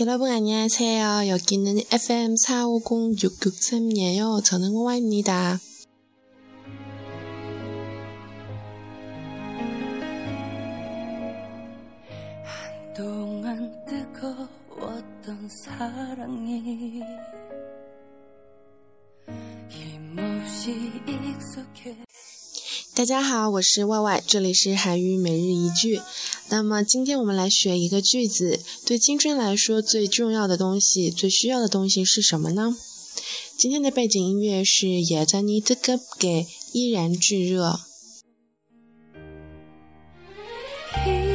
여러분 안녕하세요. 여기는 FM 450663이에요. 저는 호와입니다. 한동안 뜨거웠던 사랑이 힘없이 익숙해 大家好，我是 Y Y，这里是韩语每日一句。那么今天我们来学一个句子，对青春来说最重要的东西、最需要的东西是什么呢？今天的背景音乐是《也在你这个给依然炙热》。Hey,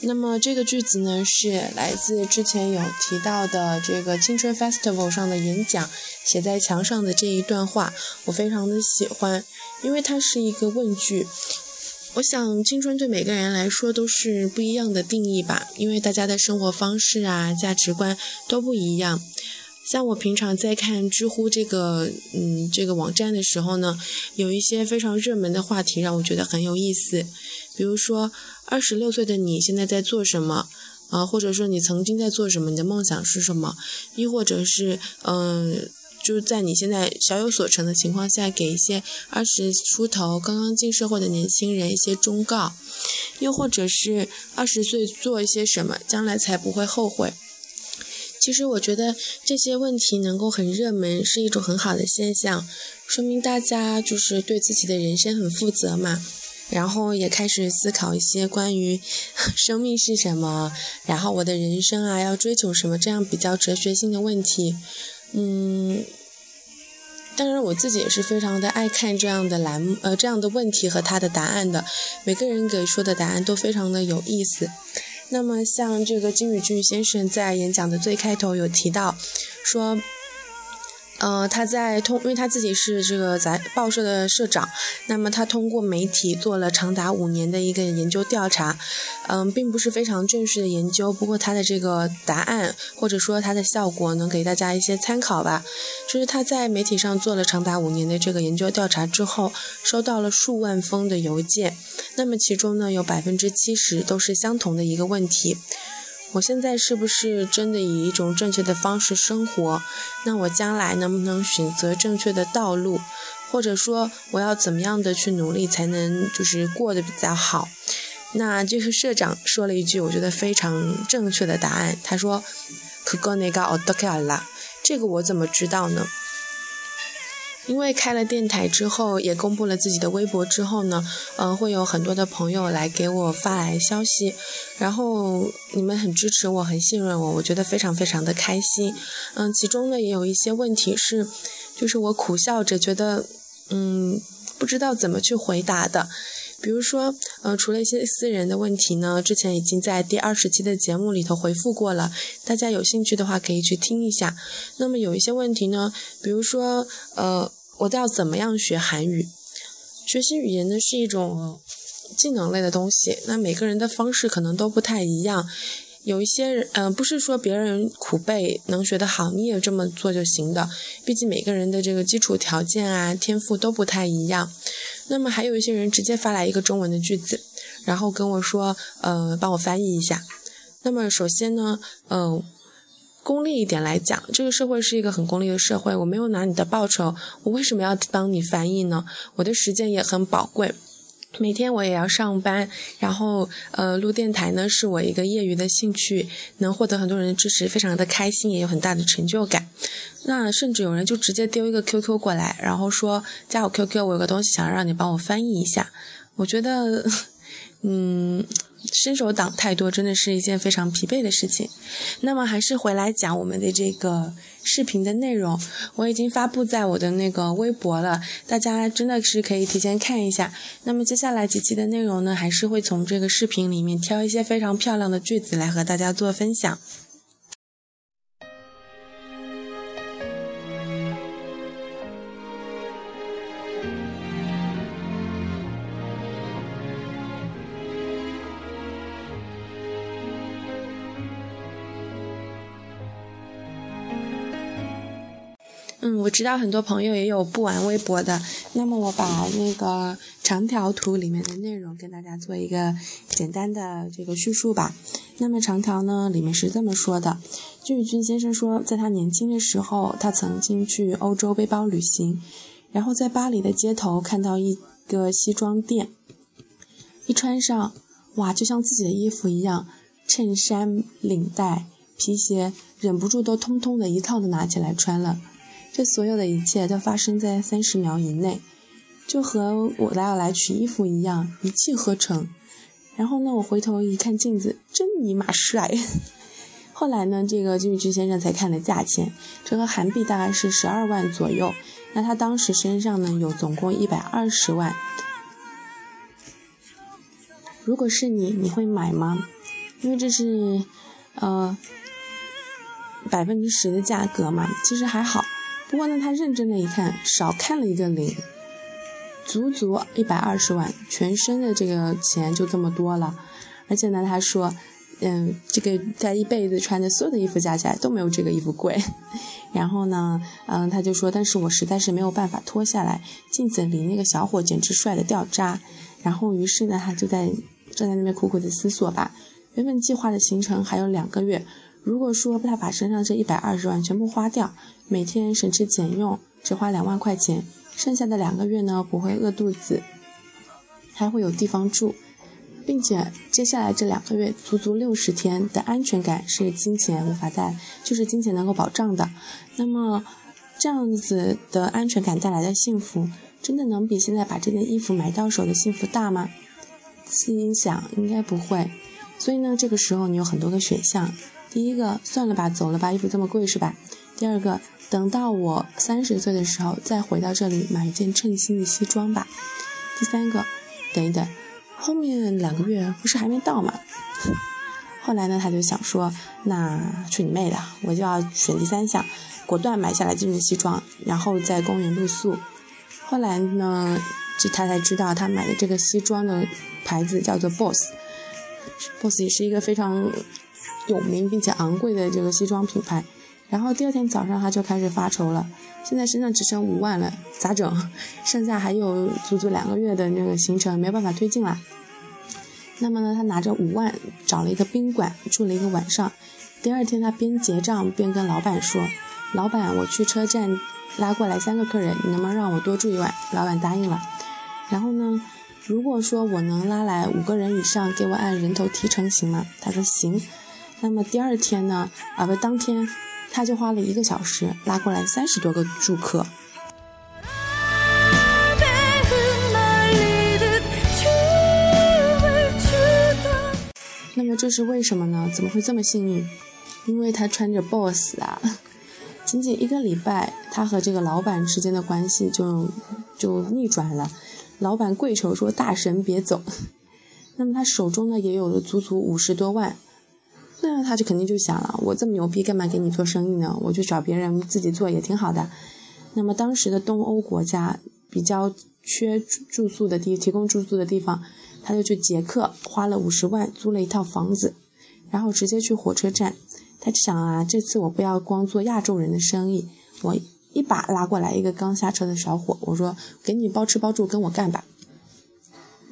那么这个句子呢，是来自之前有提到的这个青春 festival 上的演讲，写在墙上的这一段话，我非常的喜欢，因为它是一个问句。我想，青春对每个人来说都是不一样的定义吧，因为大家的生活方式啊、价值观都不一样。像我平常在看知乎这个嗯这个网站的时候呢，有一些非常热门的话题让我觉得很有意思，比如说二十六岁的你现在在做什么啊，或者说你曾经在做什么，你的梦想是什么，亦或者是嗯。就是在你现在小有所成的情况下，给一些二十出头刚刚进社会的年轻人一些忠告，又或者是二十岁做一些什么，将来才不会后悔。其实我觉得这些问题能够很热门，是一种很好的现象，说明大家就是对自己的人生很负责嘛，然后也开始思考一些关于 生命是什么，然后我的人生啊要追求什么这样比较哲学性的问题。嗯，当然我自己也是非常的爱看这样的栏目，呃，这样的问题和他的答案的。每个人给出的答案都非常的有意思。那么像这个金宇俊先生在演讲的最开头有提到，说。呃，他在通，因为他自己是这个在报社的社长，那么他通过媒体做了长达五年的一个研究调查，嗯，并不是非常正式的研究，不过他的这个答案或者说他的效果能给大家一些参考吧。就是他在媒体上做了长达五年的这个研究调查之后，收到了数万封的邮件，那么其中呢有百分之七十都是相同的一个问题。我现在是不是真的以一种正确的方式生活，那我将来能不能选择正确的道路，或者说我要怎么样的去努力才能就是过得比较好？那这个社长说了一句我觉得非常正确的答案，他说，这个我怎么知道呢？因为开了电台之后，也公布了自己的微博之后呢，嗯，会有很多的朋友来给我发来消息，然后你们很支持我，很信任我，我觉得非常非常的开心。嗯，其中呢也有一些问题是，就是我苦笑着觉得，嗯，不知道怎么去回答的。比如说，呃，除了一些私人的问题呢，之前已经在第二十期的节目里头回复过了，大家有兴趣的话可以去听一下。那么有一些问题呢，比如说，呃，我要怎么样学韩语？学习语言呢是一种技能类的东西，那每个人的方式可能都不太一样。有一些人，嗯，不是说别人苦背能学得好，你也这么做就行的。毕竟每个人的这个基础条件啊、天赋都不太一样。那么还有一些人直接发来一个中文的句子，然后跟我说，呃，帮我翻译一下。那么首先呢，嗯，功利一点来讲，这个社会是一个很功利的社会，我没有拿你的报酬，我为什么要帮你翻译呢？我的时间也很宝贵。每天我也要上班，然后呃录电台呢是我一个业余的兴趣，能获得很多人的支持，非常的开心，也有很大的成就感。那甚至有人就直接丢一个 QQ 过来，然后说加我 QQ，我有个东西想让你帮我翻译一下。我觉得，嗯。伸手党太多，真的是一件非常疲惫的事情。那么还是回来讲我们的这个视频的内容，我已经发布在我的那个微博了，大家真的是可以提前看一下。那么接下来几期的内容呢，还是会从这个视频里面挑一些非常漂亮的句子来和大家做分享。嗯，我知道很多朋友也有不玩微博的，那么我把那个长条图里面的内容跟大家做一个简单的这个叙述吧。那么长条呢里面是这么说的：金宇君先生说，在他年轻的时候，他曾经去欧洲背包旅行，然后在巴黎的街头看到一个西装店，一穿上，哇，就像自己的衣服一样，衬衫、领带、皮鞋，忍不住都通通的一套的拿起来穿了。这所有的一切都发生在三十秒以内，就和我来要来取衣服一样，一气呵成。然后呢，我回头一看镜子，真尼玛帅。后来呢，这个金宇君先生才看了价钱，折合韩币大概是十二万左右。那他当时身上呢有总共一百二十万。如果是你，你会买吗？因为这是呃百分之十的价格嘛，其实还好。不过呢，他认真的一看，少看了一个零，足足一百二十万，全身的这个钱就这么多了。而且呢，他说，嗯，这个他一辈子穿的所有的衣服加起来都没有这个衣服贵。然后呢，嗯，他就说，但是我实在是没有办法脱下来，镜子里那个小伙简直帅的掉渣。然后于是呢，他就在站在那边苦苦的思索吧。原本计划的行程还有两个月。如果说他把身上这一百二十万全部花掉，每天省吃俭用，只花两万块钱，剩下的两个月呢不会饿肚子，还会有地方住，并且接下来这两个月足足六十天的安全感是金钱无法在，就是金钱能够保障的。那么这样子的安全感带来的幸福，真的能比现在把这件衣服买到手的幸福大吗？心想应该不会。所以呢，这个时候你有很多个选项。第一个，算了吧，走了吧，衣服这么贵是吧？第二个，等到我三十岁的时候再回到这里买一件称心的西装吧。第三个，等一等，后面两个月不是还没到吗？后来呢，他就想说，那去你妹的，我就要选第三项，果断买下来这件西装，然后在公园露宿。后来呢，这他才知道他买的这个西装的牌子叫做 Boss，Boss 也是一个非常。有名并且昂贵的这个西装品牌，然后第二天早上他就开始发愁了，现在身上只剩五万了，咋整？剩下还有足足两个月的那个行程，没办法推进了。那么呢，他拿着五万找了一个宾馆住了一个晚上。第二天他边结账边跟老板说：“老板，我去车站拉过来三个客人，你能不能让我多住一晚？”老板答应了。然后呢，如果说我能拉来五个人以上，给我按人头提成行吗？他说行。那么第二天呢？啊，不，当天他就花了一个小时拉过来三十多个住客。那么这是为什么呢？怎么会这么幸运？因为他穿着 BOSS 啊！仅仅一个礼拜，他和这个老板之间的关系就就逆转了。老板跪求说：“大神别走。”那么他手中呢，也有了足足五十多万。那他就肯定就想了，我这么牛逼，干嘛给你做生意呢？我就找别人自己做也挺好的。那么当时的东欧国家比较缺住宿的地，提供住宿的地方，他就去捷克，花了五十万租了一套房子，然后直接去火车站。他就想啊，这次我不要光做亚洲人的生意，我一把拉过来一个刚下车的小伙，我说给你包吃包住，跟我干吧。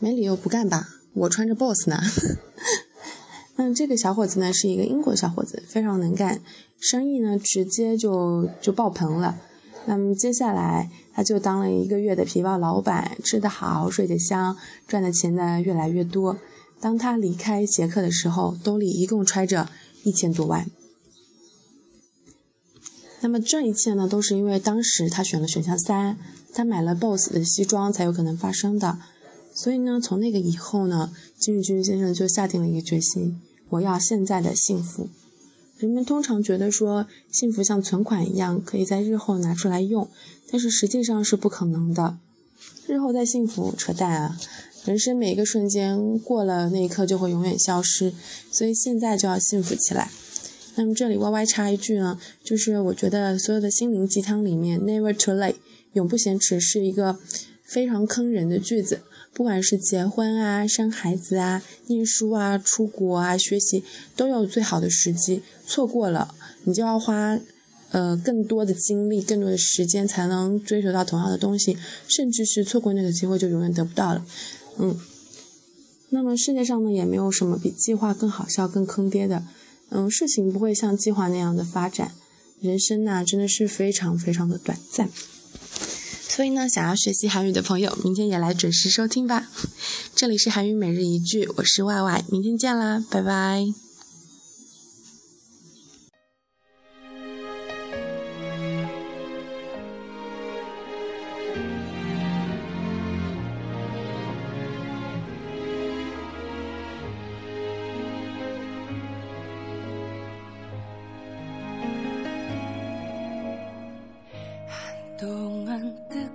没理由不干吧？我穿着 boss 呢。那这个小伙子呢，是一个英国小伙子，非常能干，生意呢直接就就爆棚了。那么接下来他就当了一个月的皮包老板，吃得好，睡得香，赚的钱呢越来越多。当他离开捷克的时候，兜里一共揣着一千多万。那么这一切呢，都是因为当时他选了选项三，他买了 BOSS 的西装才有可能发生的。所以呢，从那个以后呢，金宇君先生就下定了一个决心：我要现在的幸福。人们通常觉得说，幸福像存款一样，可以在日后拿出来用，但是实际上是不可能的。日后再幸福，扯淡啊！人生每一个瞬间过了那一刻就会永远消失，所以现在就要幸福起来。那么这里 Y Y 插一句呢，就是我觉得所有的心灵鸡汤里面，Never too late，永不嫌迟，是一个非常坑人的句子。不管是结婚啊、生孩子啊、念书啊、出国啊、学习，都有最好的时机。错过了，你就要花，呃更多的精力、更多的时间才能追求到同样的东西，甚至是错过那个机会就永远得不到了。嗯，那么世界上呢也没有什么比计划更好笑、更坑爹的。嗯，事情不会像计划那样的发展，人生呐真的是非常非常的短暂。所以呢，想要学习韩语的朋友，明天也来准时收听吧。这里是韩语每日一句，我是 Y Y，明天见啦，拜拜。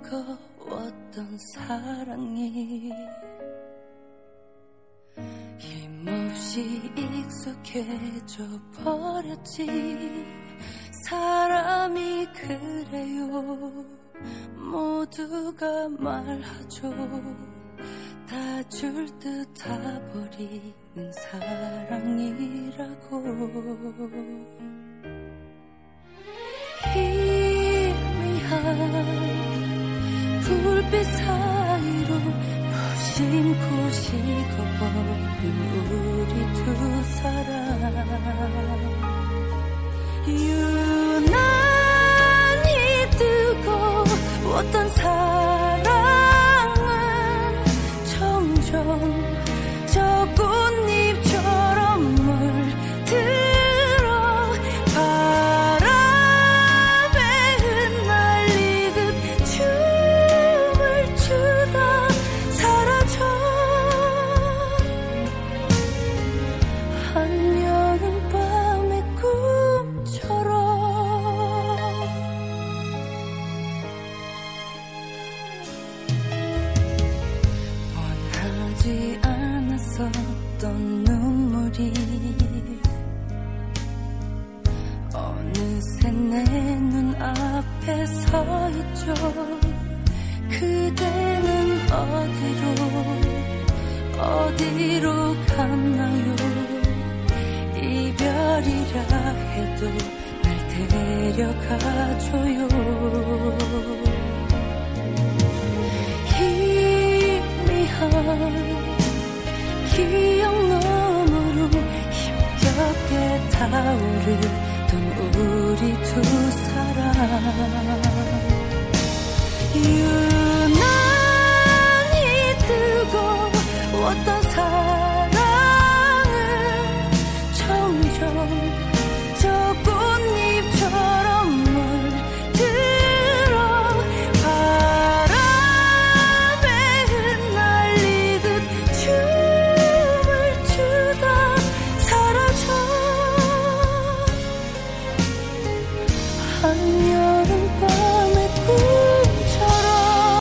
뜨거웠던 사랑이 힘없이 익숙해져 버렸지. 사람이 그래요. 모두가 말하죠. 다 줄듯 타버리는 사랑이라고. 희미한 불빛 사이로 무심코 식어버린 우리 두 사람. 유난히 뜨거웠던 사랑 날 데려가줘요. 희미한 기억 너머로 힘겹게 타오르던 우리 두 사람. 유난히 뜨거웠던